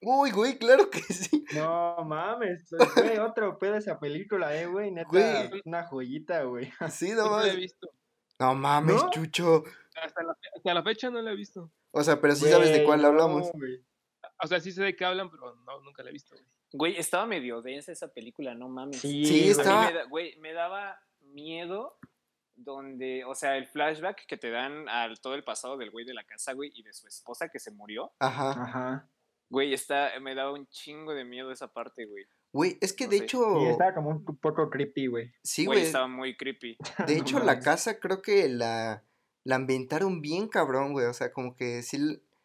Uy, güey, claro que sí. No mames, güey, otro pedo esa película, eh, güey, neta, Güey. una joyita, güey. Sí, No no la he mames. visto. No mames, ¿No? Chucho. Hasta la, hasta la fecha no la he visto. O sea, pero sí sabes de cuál no, hablamos. güey. O sea, sí sé de qué hablan, pero no, nunca la he visto, güey. Güey, estaba medio densa esa película, no mames. Sí, Sí, güey. estaba- A mí me da- güey, me daba miedo donde, o sea, el flashback que te dan al todo el pasado del güey de la casa, güey, y de su esposa que se murió. Ajá. Ajá. Güey, está, me daba un chingo de miedo esa parte, güey. Güey, es que No de sé. hecho. Sí, estaba como un poco creepy, güey. Sí, Güey, güey. estaba muy creepy. De No hecho, la casa creo que la, la ambientaron bien cabrón, güey. O sea, como que sí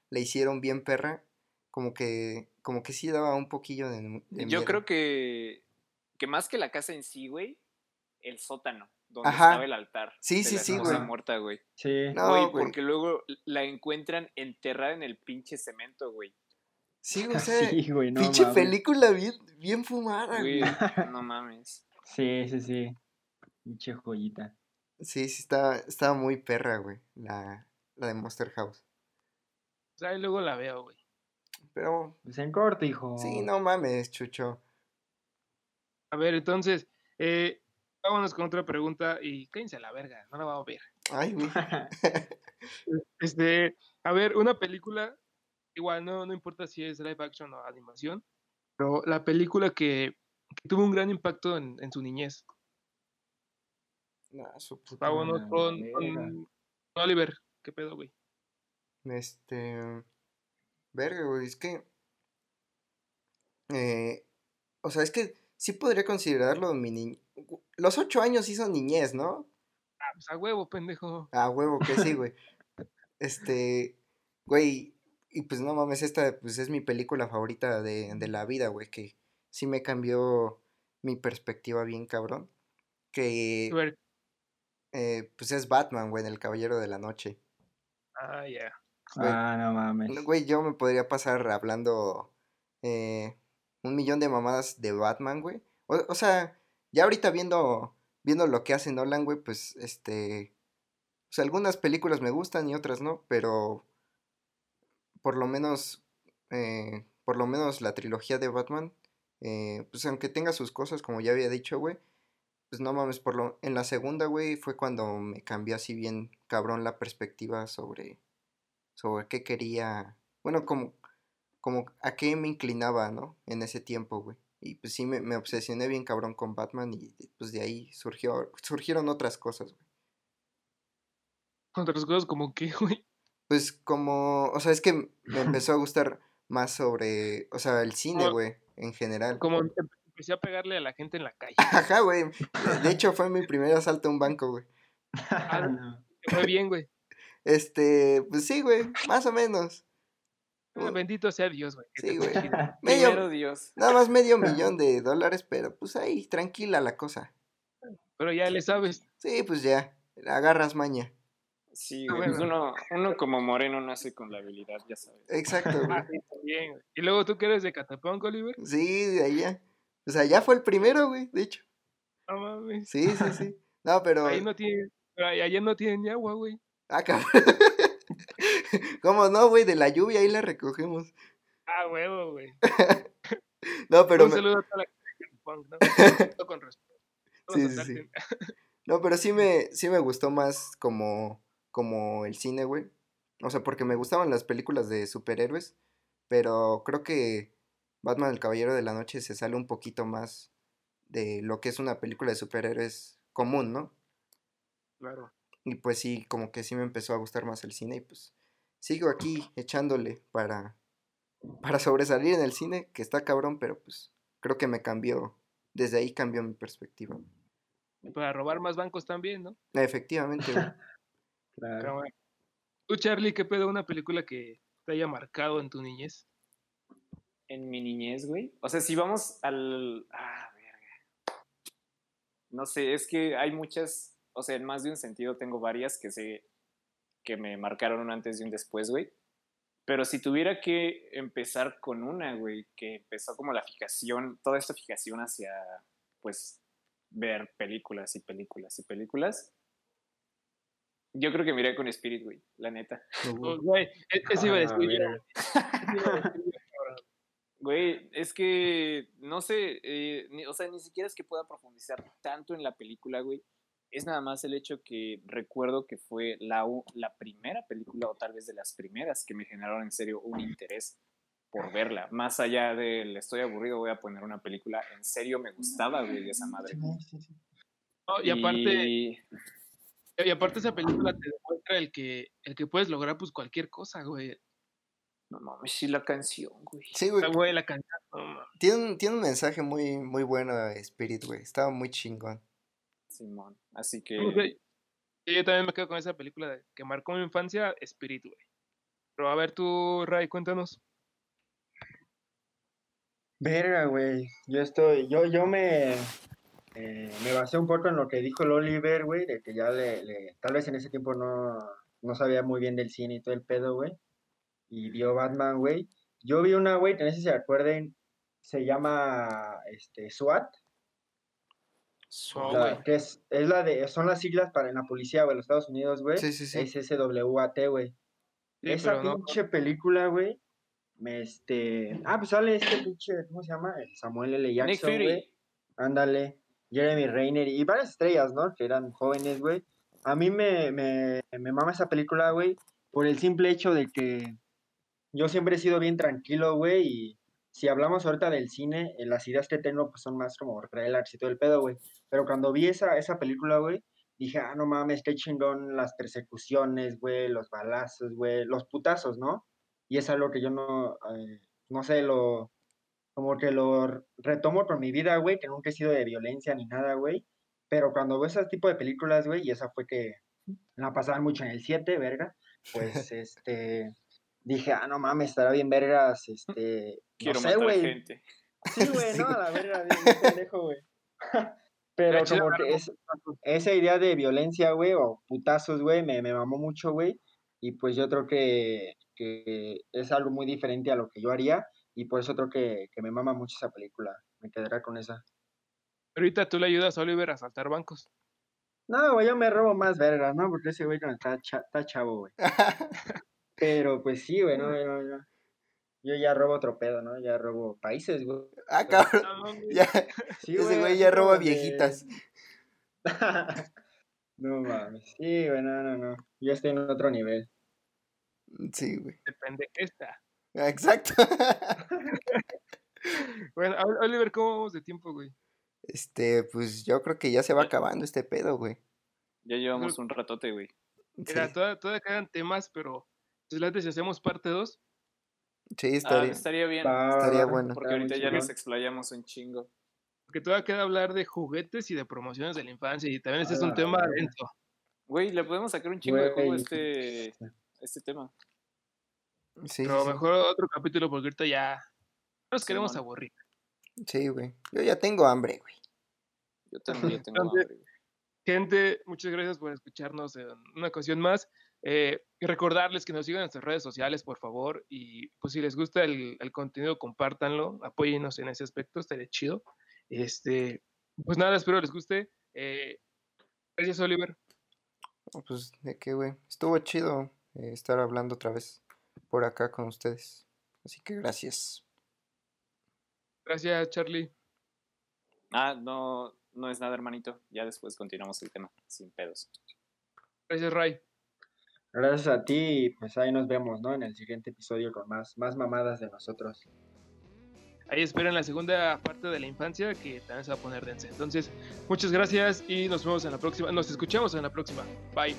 la hicieron bien perra. Como que, como que sí daba un poquillo de, de Yo miedo. creo que, que más que la casa en sí, güey, el sótano, donde Ajá. estaba el altar. Sí, de sí, la sí, güey. muerta, güey. Sí. No, güey, güey. porque luego la encuentran enterrada en el pinche cemento, güey. Sí, o sea, Sí, güey, no pinche mames. película bien, bien fumada, Güey, güey. no mames. Sí, sí, sí. Pinche joyita. Sí, sí, estaba, estaba muy perra, güey. La, la de Monster House. O sea, y luego la veo, güey. Pero, Pues en corto, hijo. sí, no mames, Chucho. A ver, entonces, eh, vámonos con otra pregunta y cállense a la verga, no la vamos a ver. Ay, güey. Este, a ver, una película, igual no, no importa si es live action o animación, pero la película que, que tuvo un gran impacto en, en su niñez. Nah, su puta Vámonos con, Oliver, ¿qué pedo, güey? Este. Verga, güey, es que. eh, o sea, es que sí podría considerarlo mi niñez. Los ocho años sí son niñez, ¿no? Ah, pues a huevo, pendejo. Ah, huevo, que sí, güey. Este. Güey, y pues no mames, esta pues es mi película favorita de, de la vida, güey, que sí me cambió mi perspectiva bien cabrón. Que eh, pues es Batman, güey, del Caballero de la Noche. ah, ya. Güey. Ah, no mames. Güey, yo me podría pasar hablando eh, un millón de mamadas de Batman, güey. O, o sea, ya ahorita viendo, viendo lo que hace Nolan, güey, pues este. Pues algunas películas me gustan y otras no, pero por lo menos. eh, por lo menos la trilogía de Batman. eh, pues aunque tenga sus cosas, como ya había dicho, güey. Pues no mames, por lo, en la segunda, güey, fue cuando me cambió así bien cabrón la perspectiva sobre sobre qué quería, bueno, como, como a qué me inclinaba, ¿no? En ese tiempo, güey. Y pues sí, me, me obsesioné bien cabrón con Batman y pues de ahí surgió, surgieron otras cosas, güey. Otras cosas como que, güey. Pues como, o sea, es que me empezó a gustar más sobre, o sea, el cine, güey, en general. Como em- empecé a pegarle a la gente en la calle. Ajá, güey. De- hecho, fue mi primer asalto a un banco, güey. No. Me fue bien, güey. Este, pues sí, güey, más o menos. Ah, Bendito sea Dios, güey. Sí, güey. Medio, Dios. nada más medio millón de dólares, pero pues ahí, tranquila la cosa. Pero ya le sabes. Sí, pues ya, agarras maña. Sí, Ah, güey. pues uno, uno como moreno nace con la habilidad, ya sabes. Exacto, güey. Ah, sí. Y luego tú que eres de Catapunk, Oliver. Sí, de allá. O sea, ya fue el primero, güey, de hecho. No mames. Sí, sí, sí. No, pero. Ahí no tiene, pero ahí- allá no tienen ni agua, güey. Ah, cabrón. ¿Cómo no, güey? De la lluvia ahí la recogemos. Ah, huevo, güey. No, pero. Un me- saludo a toda la gente de Catapunk, ¿no? Todo con respeto. Sí, sí, asalten. No, pero sí me, sí me gustó más como, como el cine, güey. O sea, porque me gustaban las películas de superhéroes. Pero creo que Batman el Caballero de la Noche se sale un poquito más de lo que es una película de superhéroes común, ¿no? Claro. Y pues sí, como que sí me empezó a gustar más el cine y pues sigo aquí echándole para, para sobresalir en el cine, que está cabrón, pero pues creo que me cambió, desde ahí cambió mi perspectiva. Para robar más bancos también, ¿no? Efectivamente, Claro. Tú, Charlie, ¿qué pedo una película que te haya marcado en tu niñez? En mi niñez, güey. O sea, si vamos al. Ah, verga. No sé, es que hay muchas. O sea, en más de un sentido tengo varias que sé que me marcaron un antes y un después, güey. Pero si tuviera que empezar con una, güey, que empezó como la fijación, toda esta fijación hacia, pues, ver películas y películas y películas. Yo creo que miré con Spirit, güey, la neta. Oh, güey, e- eso iba a Ah, decir iba a decir cabrón. es que, no sé, eh, ni- o sea, ni siquiera es que pueda profundizar tanto en la película, güey. Es nada más el hecho que recuerdo que fue la, la primera película, o tal vez de las primeras, que me generaron en serio un interés por verla. Más allá del estoy aburrido, voy a poner una película. En serio me gustaba, güey, esa madre. No, y aparte, Y- aparte esa película te demuestra el que, el que puedes lograr pues cualquier cosa, güey. No mames, sí, la canción, güey. Sí, güey. La güey, la canción, no mames. Tiene un, tiene un mensaje muy, muy bueno, Spirit, güey. Estaba muy chingón. Simón. Así que. O sea, Yo también me quedo con esa película de- que marcó mi infancia, Spirit, güey. Pero a ver tú, Ray, cuéntanos. Verga, güey. Yo estoy, yo, yo me, eh, me basé un poco en lo que dijo el Oliver, güey, de que ya le, le- tal vez en ese tiempo no, no sabía muy bien del cine y todo el pedo, güey. Y vio Batman, güey. Yo vi una, güey, no sé si se acuerden, se llama, este, SWAT, la- güey. que es, es la de, son las siglas para en la policía, güey, los Estados Unidos, güey. Sí, sí, sí. Es SWAT, güey. Sí, Esa no- pinche película, güey. me, Este. Ah, pues sale este pinche. ¿Cómo se llama? El Samuel L. Jackson, güey. Ándale. Jeremy Reiner y varias estrellas, ¿no? Que eran jóvenes, güey. A mí me, me, me mama esa película, güey. Por el simple hecho de que yo siempre he sido bien tranquilo, güey. Y si hablamos ahorita del cine, eh, las ideas que tengo pues son más como relax y todo el pedo, güey. Pero cuando vi esa, esa película, güey, dije, ah, no mames, qué chingón las persecuciones, güey, los balazos, güey, los putazos, ¿no? Y es algo que yo no, eh, no sé, lo, como que lo retomo por mi vida, güey, que nunca he sido de violencia ni nada, güey. Pero cuando veo ese tipo de películas, güey, y esa fue que la pasaban mucho en el 7, verga, pues, este, dije, ah, no mames, estará bien vergas, este, Quiero no sé, matar gente. Sí, güey, no, a la verga, bien, pendejo, güey. Pero como que es, esa idea de violencia, güey, o putazos, güey, me, me mamó mucho, güey. Y pues yo creo que, que es algo muy diferente a lo que yo haría. Y por eso creo que, que me mama mucho esa película. Me quedará con esa. Ahorita tú le ayudas a Oliver a saltar bancos. No, güey, yo me robo más vergas, ¿no? Porque ese güey no está, cha- está chavo, güey. Pero pues sí, güey, no, no, no. Yo ya robo otro pedo, ¿no? Ya robo países, güey. ah, cabrón. Ya, Sí, ese güey ya roba de- viejitas. no mames. Sí, güey, no, no, no. Yo estoy en otro nivel. Sí, güey. Depende que está. Ah, Exacto. Bueno, Ol- Oliver, ¿cómo vamos de tiempo, güey? Este, pues yo creo que ya se va acabando este pedo, güey. Ya llevamos un ratote, güey. Mira, Sí, todavía, todavía quedan temas, pero pues, late si hacemos parte 2. sí, Ah, estaría. estaría bien. Estaría bueno. Porque ahorita ya nos explayamos un chingo. Porque todavía queda hablar de juguetes y de promociones de la infancia. Y también ese es un Ah, tema denso. Güey, le podemos sacar un chingo de juego a este, este tema. Sí, Pero sí, sí. mejor otro capítulo porque ahorita ya no nos queremos aburrir. Sí, güey. Yo ya tengo hambre, güey. Yo también tengo hambre. güey. Gente, muchas gracias por escucharnos en una ocasión más. Eh, y recordarles que nos sigan en nuestras redes sociales, por favor. Y pues si les gusta el, el contenido, compártanlo, apóyennos en ese aspecto, estaría chido. Este, pues nada, espero les guste. Eh, gracias, Oliver. Pues, ¿de qué, güey? Estuvo chido eh, estar hablando otra vez por acá con ustedes. Así que gracias. Gracias, Charlie. Ah, no, no es nada, hermanito. Ya después continuamos el tema, sin pedos. Gracias, Ray. Gracias a ti y pues ahí nos vemos, ¿no? En el siguiente episodio con más, más mamadas de nosotros. Ahí esperen la segunda parte de la infancia que también se va a poner densa. Entonces, muchas gracias y nos vemos en la próxima. Nos escuchamos en la próxima. Bye.